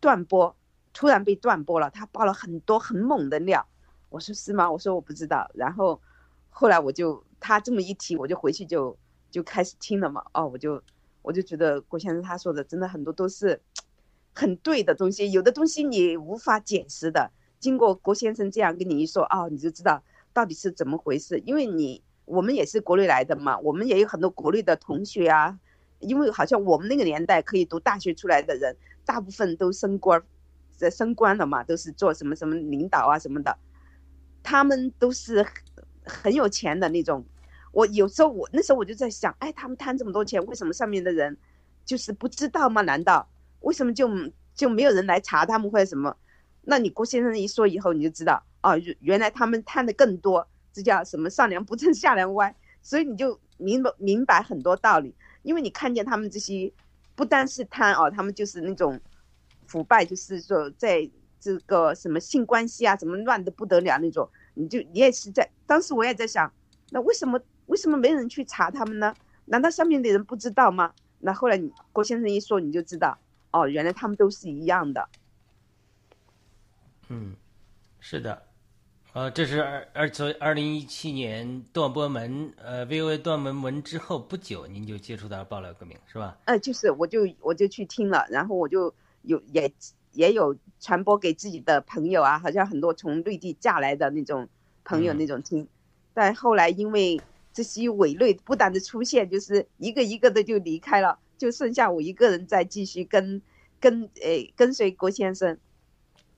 断播，突然被断播了。他爆了很多很猛的料。”我说：“是吗？”我说：“我不知道。”然后后来我就他这么一提，我就回去就就开始听了嘛。哦，我就我就觉得郭先生他说的真的很多都是。很对的东西，有的东西你无法解释的。经过郭先生这样跟你一说，哦，你就知道到底是怎么回事？因为你我们也是国内来的嘛，我们也有很多国内的同学啊。因为好像我们那个年代可以读大学出来的人，大部分都升官，在升官了嘛，都是做什么什么领导啊什么的，他们都是很有钱的那种。我有时候我那时候我就在想，哎，他们贪这么多钱，为什么上面的人就是不知道吗？难道为什么就就没有人来查他们或者什么？那你郭先生一说以后，你就知道哦，原来他们贪的更多，这叫什么上梁不正下梁歪，所以你就明白明白很多道理。因为你看见他们这些，不单是贪哦，他们就是那种腐败，就是说在这个什么性关系啊，什么乱的不得了那种，你就你也是在当时我也在想，那为什么为什么没人去查他们呢？难道上面的人不知道吗？那后来你郭先生一说，你就知道哦，原来他们都是一样的。嗯，是的。呃，这是二二从二零一七年断波门呃 VOA 断门门之后不久，您就接触到爆料革命是吧？呃，就是我就我就去听了，然后我就有也也有传播给自己的朋友啊，好像很多从内地嫁来的那种朋友那种听，但后来因为这些伪类不断的出现，就是一个一个的就离开了，就剩下我一个人在继续跟跟诶跟随郭先生。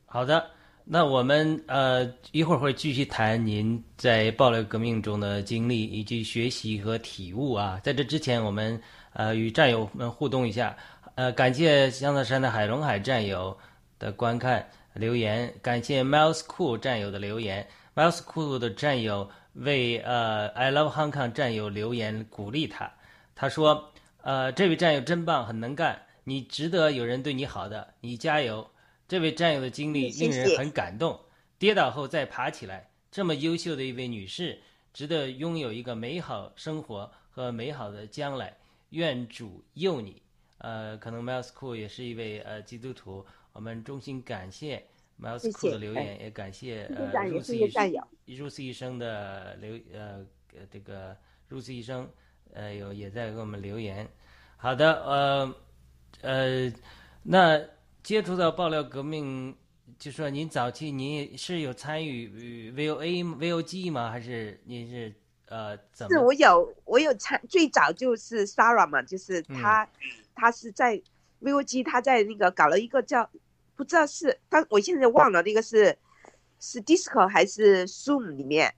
好的。那我们呃一会儿会继续谈您在爆料革命中的经历以及学习和体悟啊。在这之前，我们呃与战友们互动一下。呃，感谢香草山的海龙海战友的观看留言，感谢 Miles Cool 战友的留言。Miles Cool 的战友为呃 I Love Hong Kong 战友留言鼓励他，他说：“呃，这位战友真棒，很能干，你值得有人对你好的，你加油。”这位战友的经历令人很感动，跌倒后再爬起来，这么优秀的一位女士，值得拥有一个美好生活和美好的将来。愿主佑你。呃，可能 Miles Cool 也是一位呃基督徒，我们衷心感谢 Miles Cool 的留言，也感谢呃 Rose 医生的留呃这个 Rose 医生呃有也在给我们留言。好的，呃呃那。接触到爆料革命，就说您早期您是有参与 VOA、VOG 吗？还是您是呃怎么？是我有我有参，最早就是 Sarah 嘛，就是他，他是在 VOG，他在那个搞了一个叫不知道是他，我现在忘了那个是是 Disco 还是 Zoom 里面，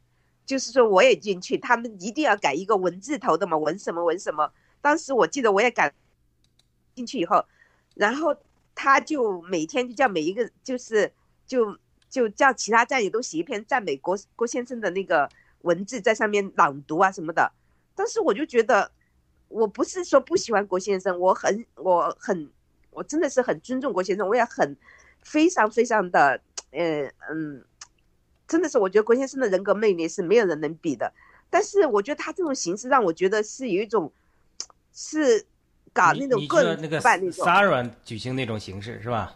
就是说我也进去，他们一定要改一个文字头的嘛，文什么文什么。当时我记得我也改进去以后，然后。他就每天就叫每一个，就是就就叫其他战友都写一篇赞美郭郭先生的那个文字在上面朗读啊什么的。但是我就觉得，我不是说不喜欢郭先生，我很我很我真的是很尊重郭先生，我也很非常非常的，嗯嗯，真的是我觉得郭先生的人格魅力是没有人能比的。但是我觉得他这种形式让我觉得是有一种是。搞那种个人办那种，Sarah 举行那种形式是吧？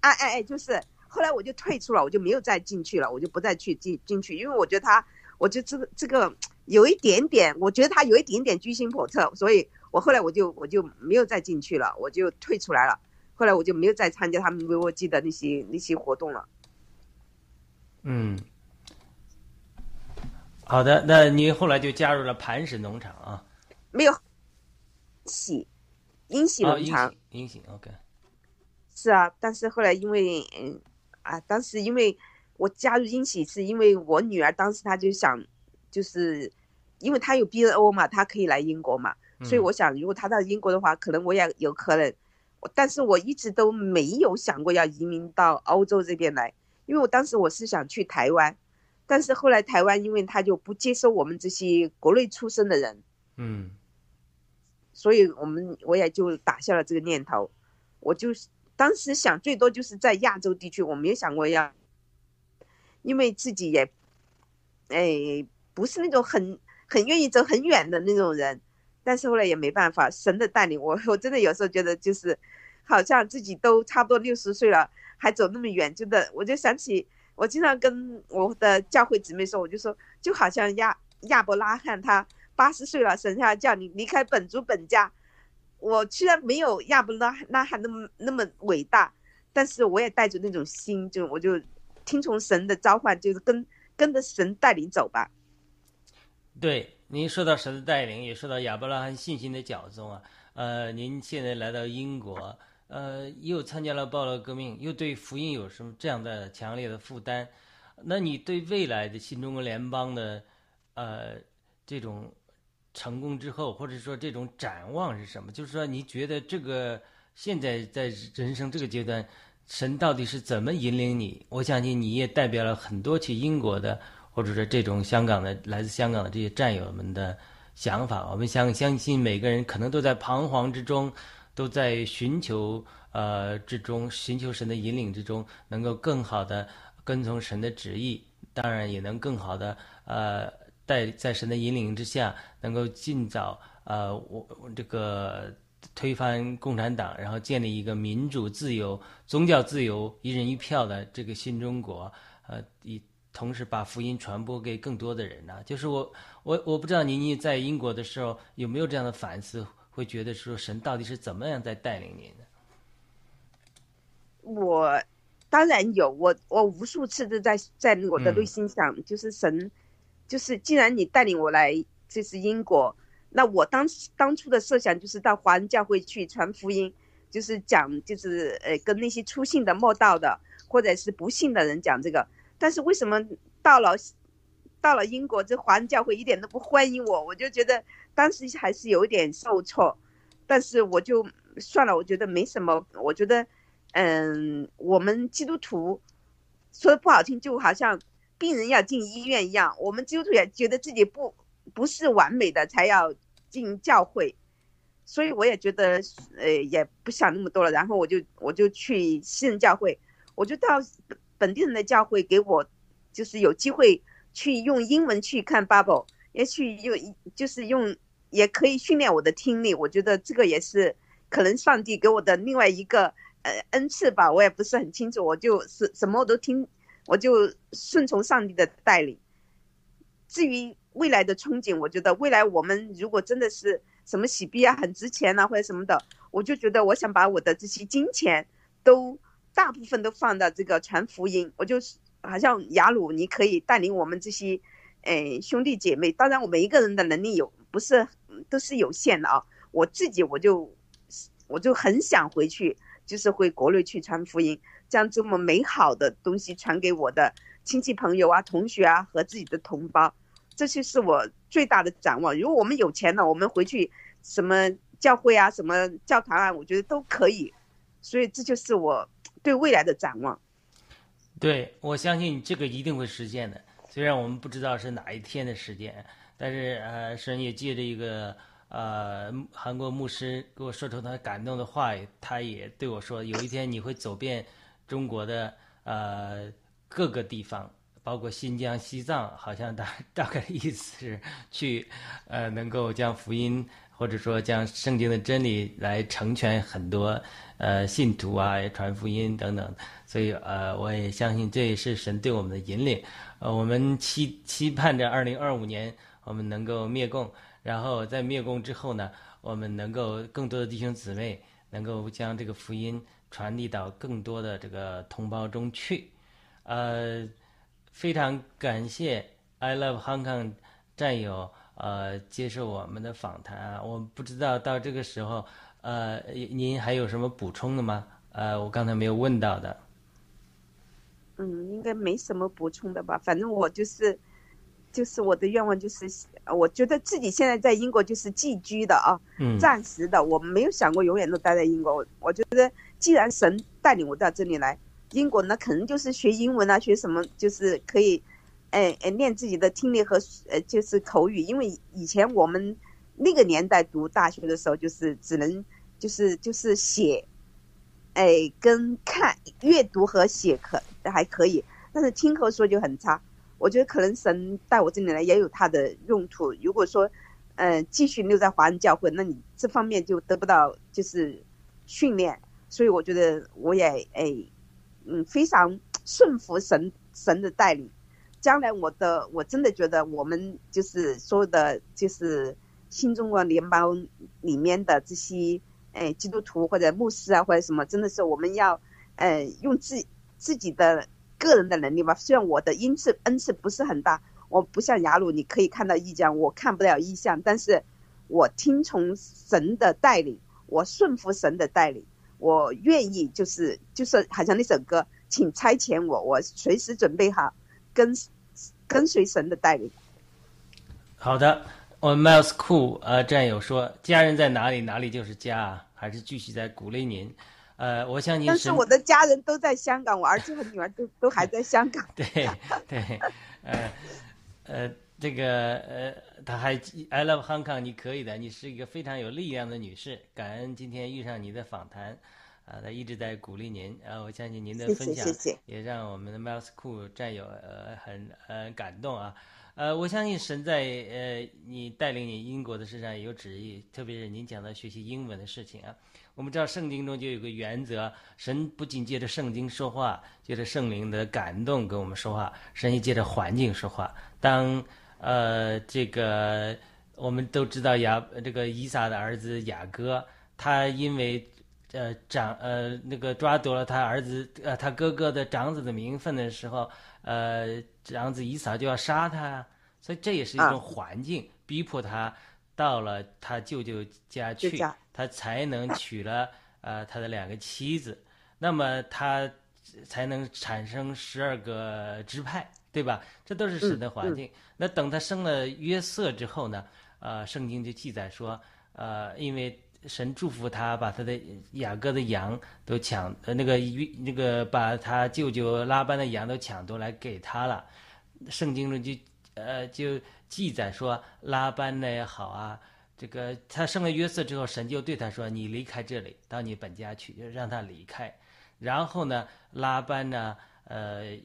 哎哎哎，就是后来我就退出了，我就没有再进去了，我就不再去进进去，因为我觉得他，我觉得这个这个有一点点，我觉得他有一点点居心叵测，所以我后来我就我就没有再进去了，我就退出来了。后来我就没有再参加他们 VOG 的那些那些活动了。嗯，好的，那您后来就加入了磐石农场啊？没有，喜。英喜农场，英喜，OK，是啊，但是后来因为，嗯，啊，当时因为我加入英喜，是因为我女儿当时她就想，就是因为她有 BNO 嘛，她可以来英国嘛，所以我想如果她到英国的话，可能我也有可能，但是我一直都没有想过要移民到欧洲这边来，因为我当时我是想去台湾，但是后来台湾因为他就不接收我们这些国内出生的人，嗯。所以我们我也就打消了这个念头，我就当时想最多就是在亚洲地区，我没有想过要，因为自己也，哎，不是那种很很愿意走很远的那种人，但是后来也没办法，神的带领，我 我真的有时候觉得就是，好像自己都差不多六十岁了，还走那么远，真的，我就想起我经常跟我的教会姊妹说，我就说就好像亚亚伯拉罕他。八十岁了，神下叫你离开本族本家。我虽然没有亚伯拉拉罕那么那么伟大，但是我也带着那种心，就我就听从神的召唤，就是跟跟着神带领走吧。对，您说到神的带领，也说到亚伯拉罕信心的脚踪啊。呃，您现在来到英国，呃，又参加了暴乱革命，又对福音有什么这样的强烈的负担？那你对未来的新中国联邦的，呃，这种成功之后，或者说这种展望是什么？就是说，你觉得这个现在在人生这个阶段，神到底是怎么引领你？我相信你也代表了很多去英国的，或者说这种香港的来自香港的这些战友们的。想法，我们相相信每个人可能都在彷徨之中，都在寻求呃之中，寻求神的引领之中，能够更好的跟从神的旨意，当然也能更好的呃在在神的引领之下，能够尽早呃我这个推翻共产党，然后建立一个民主、自由、宗教自由、一人一票的这个新中国，呃以。同时把福音传播给更多的人呢？就是我，我我不知道您您在英国的时候有没有这样的反思，会觉得说神到底是怎么样在带领您的？我当然有，我我无数次的在在我的内心想，就是神，就是既然你带领我来这是英国，那我当当初的设想就是到华人教会去传福音，就是讲就是呃跟那些出信的、莫道的或者是不信的人讲这个。但是为什么到了到了英国，这华人教会一点都不欢迎我？我就觉得当时还是有点受挫，但是我就算了，我觉得没什么。我觉得，嗯，我们基督徒说的不好听，就好像病人要进医院一样，我们基督徒也觉得自己不不是完美的才要进教会，所以我也觉得，呃，也不想那么多了。然后我就我就去西人教会，我就到。本地人的教会给我，就是有机会去用英文去看 Bible，也许用就是用，也可以训练我的听力。我觉得这个也是可能上帝给我的另外一个呃恩赐吧，我也不是很清楚。我就是什么我都听，我就顺从上帝的带领。至于未来的憧憬，我觉得未来我们如果真的是什么洗币啊很值钱呐或者什么的，我就觉得我想把我的这些金钱都。大部分都放到这个传福音，我就是好像雅鲁，你可以带领我们这些，诶兄弟姐妹。当然，我们一个人的能力有不是都是有限的啊。我自己我就我就很想回去，就是回国内去传福音，将这么美好的东西传给我的亲戚朋友啊、同学啊和自己的同胞。这些是我最大的展望。如果我们有钱了，我们回去什么教会啊、什么教堂啊，我觉得都可以。所以这就是我。对未来的展望，对我相信这个一定会实现的。虽然我们不知道是哪一天的时间，但是呃，神也借着一个呃韩国牧师给我说出他感动的话，他也对我说，有一天你会走遍中国的呃各个地方，包括新疆、西藏，好像大大概意思是去呃能够将福音。或者说将圣经的真理来成全很多呃信徒啊，传福音等等，所以呃我也相信这也是神对我们的引领。呃，我们期期盼着二零二五年我们能够灭共，然后在灭共之后呢，我们能够更多的弟兄姊妹能够将这个福音传递到更多的这个同胞中去。呃，非常感谢 I Love Hong Kong 战友。呃，接受我们的访谈啊，我不知道到这个时候，呃，您还有什么补充的吗？呃，我刚才没有问到的。嗯，应该没什么补充的吧。反正我就是，就是我的愿望就是，我觉得自己现在在英国就是寄居的啊，暂时的，我没有想过永远都待在英国。我觉得既然神带领我到这里来，英国那可能就是学英文啊，学什么就是可以。哎哎，练自己的听力和呃，就是口语。因为以前我们那个年代读大学的时候，就是只能就是就是写，哎，跟看阅读和写可还可以，但是听和说就很差。我觉得可能神带我这里来也有他的用途。如果说，呃，继续留在华人教会，那你这方面就得不到就是训练。所以我觉得我也哎，嗯，非常顺服神神的带领。将来我的我真的觉得我们就是所有的就是新中国联邦里面的这些哎基督徒或者牧师啊或者什么，真的是我们要呃用自自己的个人的能力吧。虽然我的恩赐恩赐不是很大，我不像雅鲁，你可以看到异象，我看不了异象，但是我听从神的带领，我顺服神的带领，我愿意就是就是好像那首歌，请差遣我，我随时准备好跟跟随神的带领。好的，我们 Miles Cool 呃战友说，家人在哪里，哪里就是家啊，还是继续在鼓励您。呃，我相信神但是我的家人都在香港，我儿子和女儿都都还在香港。对对，呃呃，这个呃，他还 I love Hong Kong，你可以的，你是一个非常有力量的女士。感恩今天遇上你的访谈，啊、他一直在鼓励您，啊、我相信您的分享也让我们的 Miles Cool 战友呃很呃感动啊。呃，我相信神在呃你带领你英国的事上也有旨意，特别是您讲到学习英文的事情啊。我们知道圣经中就有个原则，神不仅借着圣经说话，借着圣灵的感动跟我们说话，神也借着环境说话。当呃这个我们都知道雅这个以撒的儿子雅各，他因为呃长呃那个抓夺了他儿子呃他哥哥的长子的名分的时候，呃长子以撒就要杀他，所以这也是一种啊环境、逼迫他到了他舅舅家去家，他才能娶了呃他的两个妻子，那么他才能产生十二个支派，对吧？这都是神的环境。那等他生了约瑟之后呢，呃，圣经就记载说，呃，因为神祝福他，把他的雅各的羊都抢，呃，那个那个把他舅舅拉班的羊都抢夺来给他了。圣经中就呃就记载说，拉班呢也好啊，这个他生了约瑟之后，神就对他说：“你离开这里，到你本家去，就让他离开。”然后呢，拉班呢，呃，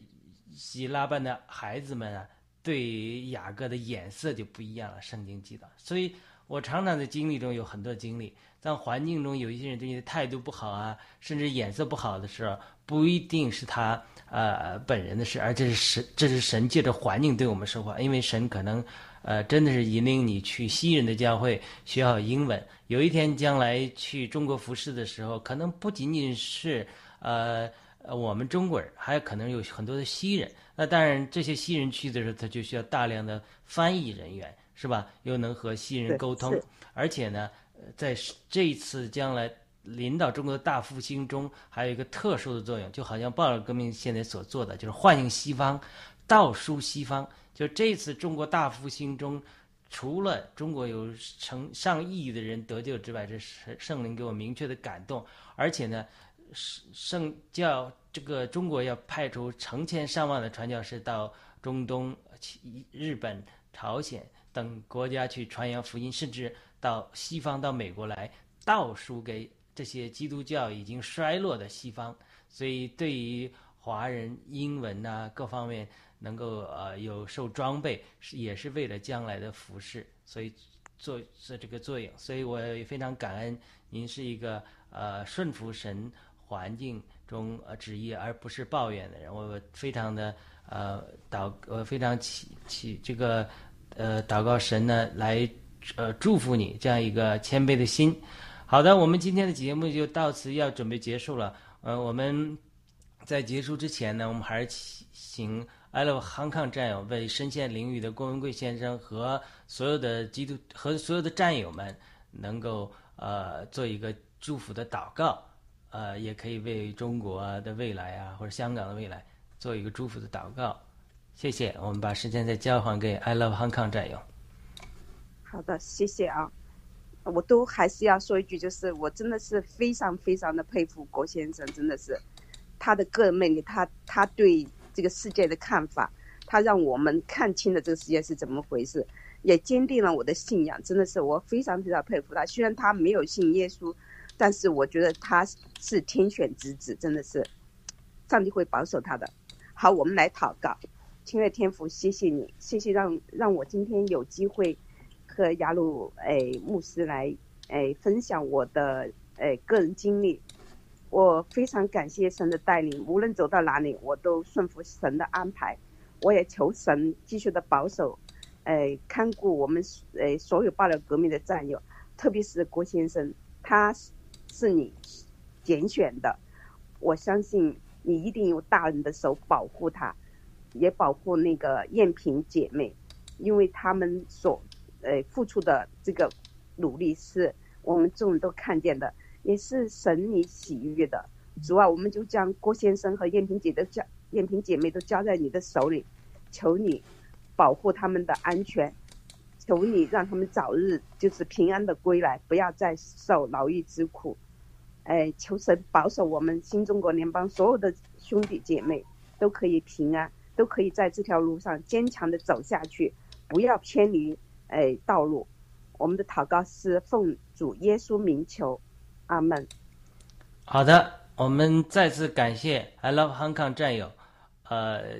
以拉班的孩子们啊，对雅各的眼色就不一样了。圣经记载，所以我常常在经历中有很多经历，在环境中有一些人对你的态度不好啊，甚至眼色不好的时候，不一定是他呃本人的事，而这是神，这是神借着环境对我们说话，因为神可能呃真的是引领你去西人的教会学好英文，有一天将来去中国服侍的时候，可能不仅仅是呃。呃，我们中国人还有可能有很多的西人，那当然这些西人去的时候，他就需要大量的翻译人员，是吧？又能和西人沟通，而且呢，呃在这一次将来领导中国的大复兴中，还有一个特殊的作用，就好像鲍尔革命现在所做的，就是唤醒西方，道书西方。就这次中国大复兴中，除了中国有成上亿的人得救之外，这是圣灵给我明确的感动，而且呢。圣教这个中国要派出成千上万的传教士到中东、日本、朝鲜等国家去传扬福音，甚至到西方、到美国来倒输给这些基督教已经衰落的西方。所以，对于华人英文呐、各方面能够呃有受装备，是也是为了将来的服饰，所以做做这个作用。所以我也非常感恩您是一个呃顺服神。环境中呃旨意，而不是抱怨的人。我非常的呃祷，我非常祈祈这个呃祷告神呢来呃祝福你这样一个谦卑的心。好的，我们今天的节目就到此要准备结束了。呃，我们在结束之前呢，我们还是请 I love Hong Kong 战友为深陷囹圄的郭文贵先生和所有的基督和所有的战友们能够呃做一个祝福的祷告。呃，也可以为中国的未来啊，或者香港的未来做一个祝福的祷告。谢谢，我们把时间再交还给 I Love Hong Kong 战友。好的，谢谢啊。我都还是要说一句，就是我真的是非常非常的佩服郭先生，真的是他的个人魅力，他他对这个世界的看法，他让我们看清了这个世界是怎么回事，也坚定了我的信仰，真的是我非常非常佩服他。虽然他没有信耶稣，但是我觉得他是天选之子，真的是上帝会保守他的。好，我们来祷告，亲爱的天父，谢谢你，谢谢让让我今天有机会。和雅鲁诶牧师来诶分享我的诶个人经历，我非常感谢神的带领，无论走到哪里，我都顺服神的安排。我也求神继续的保守，诶看顾我们诶所有爆料革命的战友，特别是郭先生，他是你拣选的，我相信你一定用大人的手保护他，也保护那个艳萍姐妹，因为他们所呃付出的这个努力是我们众人都看见的，也是神你喜悦的。主啊，我们就将郭先生和艳萍姐的交艳萍姐妹都交在你的手里，求你保护他们的安全，求你让他们早日就是平安的归来，不要再受牢狱之苦。哎，求神保守我们新中国联邦所有的兄弟姐妹都可以平安，都可以在这条路上坚强的走下去，不要偏离哎道路。我们的祷告是奉主耶稣名求，阿门。好的，我们再次感谢 I Love Hong Kong 战友，呃，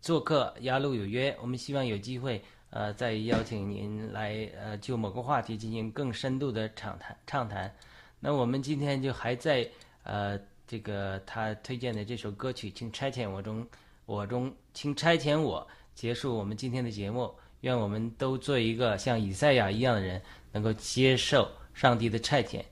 做客鸭路有约。我们希望有机会，呃，再邀请您来，呃，就某个话题进行更深度的畅谈畅谈。那我们今天就还在呃这个他推荐的这首歌曲《请差遣我中我中请差遣我》结束我们今天的节目。愿我们都做一个像以赛亚一样的人，能够接受上帝的差遣，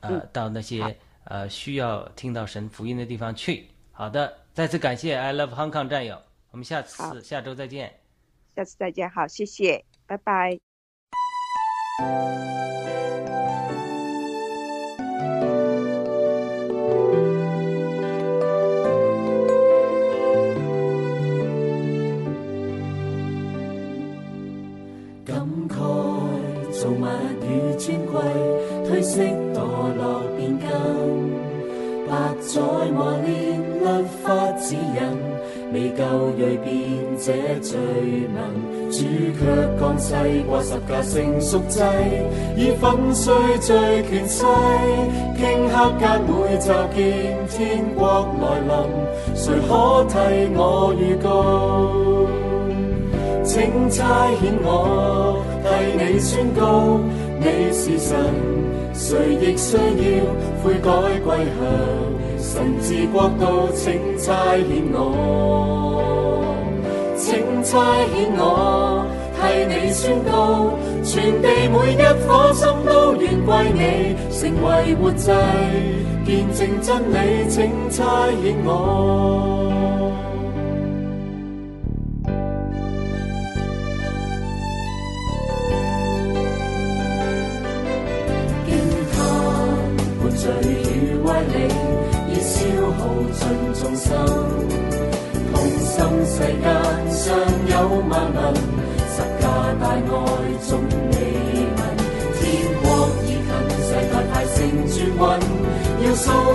呃，到那些呃需要听到神福音的地方去。好的，再次感谢 I Love Hong Kong 战友，我们下次下周再见。下次再见，好，谢谢，拜拜。感慨造物與尊貴，褪色堕落變更。百載磨練律法指引，未夠鋭變這罪民。主卻降世過十架成贖祭，以粉碎罪權勢，頃刻間會就見天國來臨，誰可替我預告？請差遣我替你宣告，你是神，誰亦需要悔改归向神治國度。請差遣我，請差遣我替你宣告，全地每一顆心都願歸你，成為活祭，見證真理。請差遣我。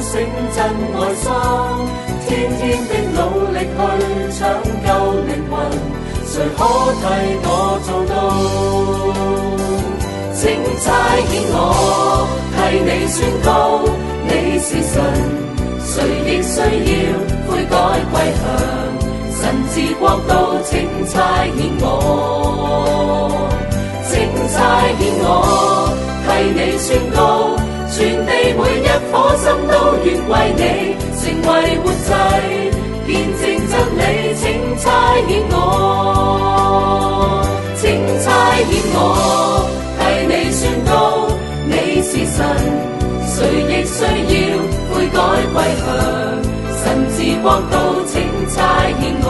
醒真愛心，天天的努力去搶救靈魂，誰可替我做到？請差遣我替你宣告，你是神，誰亦需要悔改歸向神治國度。請差遣我，請差遣我替你宣告，全地每一顆心都願為你成為活祭，见证真理。請差遣我，請差遣我。替你宣告，你是神，誰亦需要悔改歸向神治國度。請差遣我，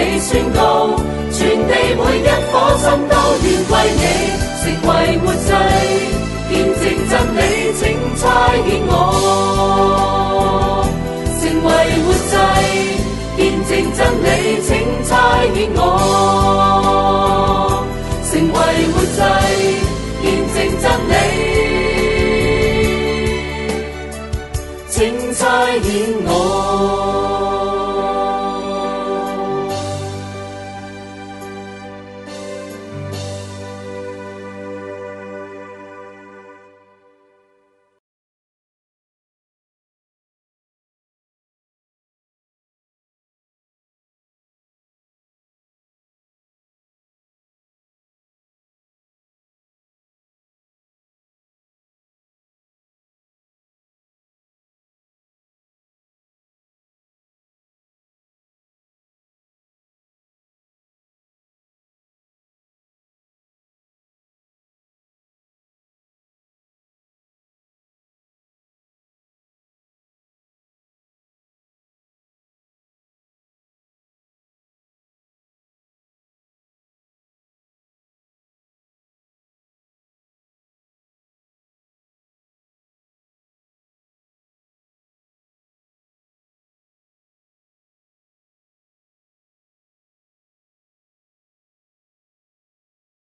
你宣告，全地每一颗心都愿归你，成为活祭，见证真理，请差遣我。成为活祭，见证真理，请差遣我。成为活祭，见证真理，请差遣我。